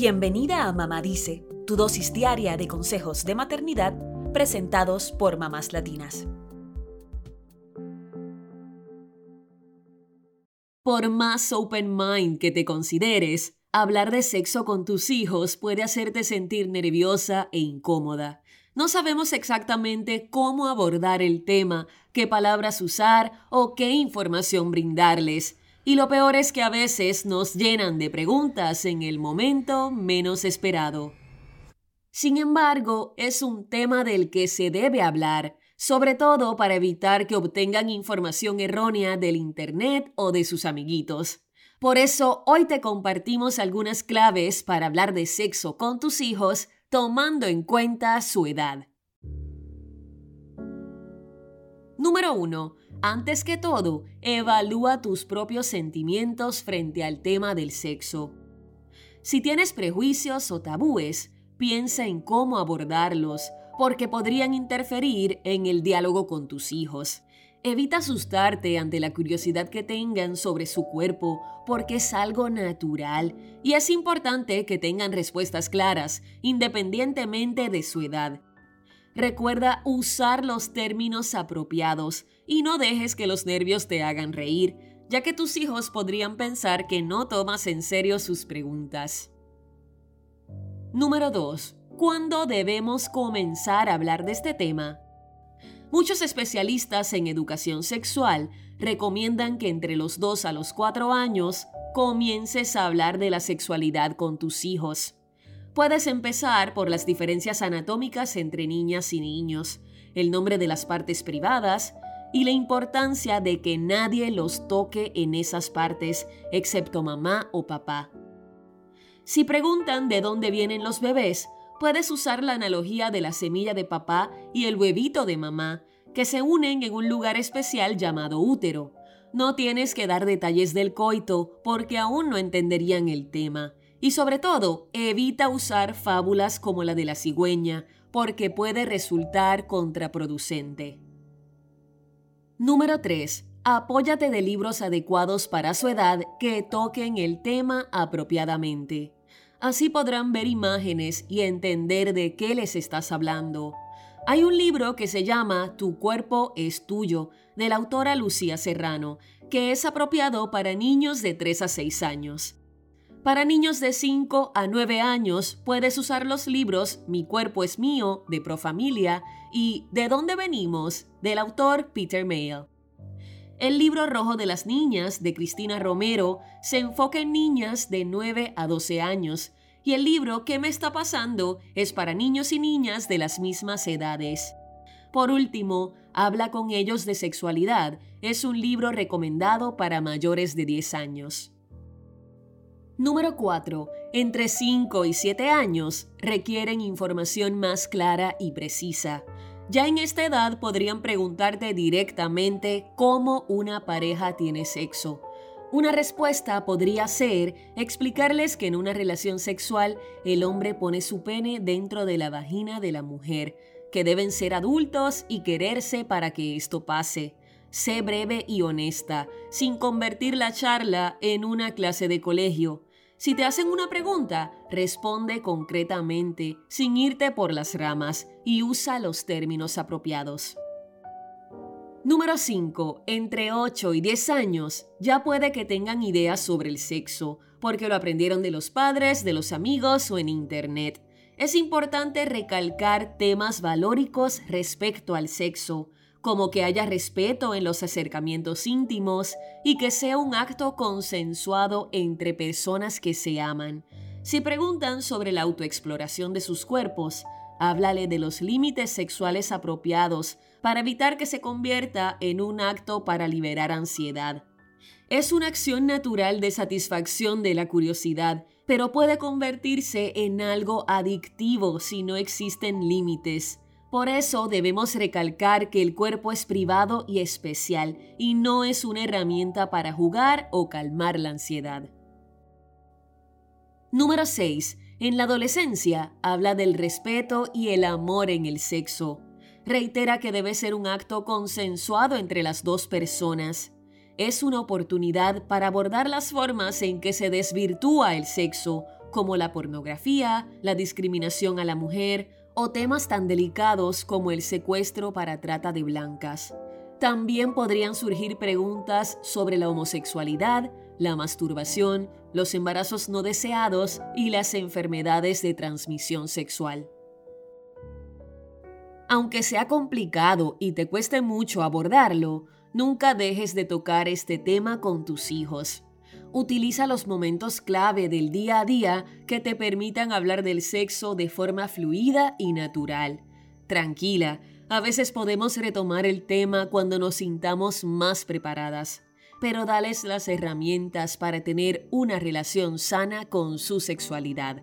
Bienvenida a Mamá Dice, tu dosis diaria de consejos de maternidad presentados por mamás latinas. Por más open mind que te consideres, hablar de sexo con tus hijos puede hacerte sentir nerviosa e incómoda. No sabemos exactamente cómo abordar el tema, qué palabras usar o qué información brindarles. Y lo peor es que a veces nos llenan de preguntas en el momento menos esperado. Sin embargo, es un tema del que se debe hablar, sobre todo para evitar que obtengan información errónea del Internet o de sus amiguitos. Por eso, hoy te compartimos algunas claves para hablar de sexo con tus hijos tomando en cuenta su edad. Número 1. Antes que todo, evalúa tus propios sentimientos frente al tema del sexo. Si tienes prejuicios o tabúes, piensa en cómo abordarlos, porque podrían interferir en el diálogo con tus hijos. Evita asustarte ante la curiosidad que tengan sobre su cuerpo, porque es algo natural y es importante que tengan respuestas claras, independientemente de su edad. Recuerda usar los términos apropiados y no dejes que los nervios te hagan reír, ya que tus hijos podrían pensar que no tomas en serio sus preguntas. Número 2. ¿Cuándo debemos comenzar a hablar de este tema? Muchos especialistas en educación sexual recomiendan que entre los 2 a los 4 años comiences a hablar de la sexualidad con tus hijos. Puedes empezar por las diferencias anatómicas entre niñas y niños, el nombre de las partes privadas y la importancia de que nadie los toque en esas partes excepto mamá o papá. Si preguntan de dónde vienen los bebés, puedes usar la analogía de la semilla de papá y el huevito de mamá, que se unen en un lugar especial llamado útero. No tienes que dar detalles del coito porque aún no entenderían el tema. Y sobre todo, evita usar fábulas como la de la cigüeña, porque puede resultar contraproducente. Número 3. Apóyate de libros adecuados para su edad que toquen el tema apropiadamente. Así podrán ver imágenes y entender de qué les estás hablando. Hay un libro que se llama Tu cuerpo es tuyo, de la autora Lucía Serrano, que es apropiado para niños de 3 a 6 años. Para niños de 5 a 9 años puedes usar los libros Mi cuerpo es mío, de Profamilia, y ¿De dónde venimos?, del autor Peter Mayle. El libro rojo de las niñas de Cristina Romero se enfoca en niñas de 9 a 12 años y el libro ¿Qué me está pasando? es para niños y niñas de las mismas edades. Por último, Habla con ellos de sexualidad es un libro recomendado para mayores de 10 años. Número 4. Entre 5 y 7 años requieren información más clara y precisa. Ya en esta edad podrían preguntarte directamente cómo una pareja tiene sexo. Una respuesta podría ser explicarles que en una relación sexual el hombre pone su pene dentro de la vagina de la mujer, que deben ser adultos y quererse para que esto pase. Sé breve y honesta, sin convertir la charla en una clase de colegio. Si te hacen una pregunta, responde concretamente, sin irte por las ramas, y usa los términos apropiados. Número 5. Entre 8 y 10 años ya puede que tengan ideas sobre el sexo, porque lo aprendieron de los padres, de los amigos o en Internet. Es importante recalcar temas valóricos respecto al sexo, como que haya respeto en los acercamientos íntimos y que sea un acto consensuado entre personas que se aman. Si preguntan sobre la autoexploración de sus cuerpos, háblale de los límites sexuales apropiados para evitar que se convierta en un acto para liberar ansiedad. Es una acción natural de satisfacción de la curiosidad, pero puede convertirse en algo adictivo si no existen límites. Por eso debemos recalcar que el cuerpo es privado y especial y no es una herramienta para jugar o calmar la ansiedad. Número 6. En la adolescencia habla del respeto y el amor en el sexo. Reitera que debe ser un acto consensuado entre las dos personas es una oportunidad para abordar las formas en que se desvirtúa el sexo, como la pornografía, la discriminación a la mujer o temas tan delicados como el secuestro para trata de blancas. También podrían surgir preguntas sobre la homosexualidad, la masturbación, los embarazos no deseados y las enfermedades de transmisión sexual. Aunque sea complicado y te cueste mucho abordarlo, nunca dejes de tocar este tema con tus hijos. Utiliza los momentos clave del día a día que te permitan hablar del sexo de forma fluida y natural. Tranquila, a veces podemos retomar el tema cuando nos sintamos más preparadas, pero dales las herramientas para tener una relación sana con su sexualidad.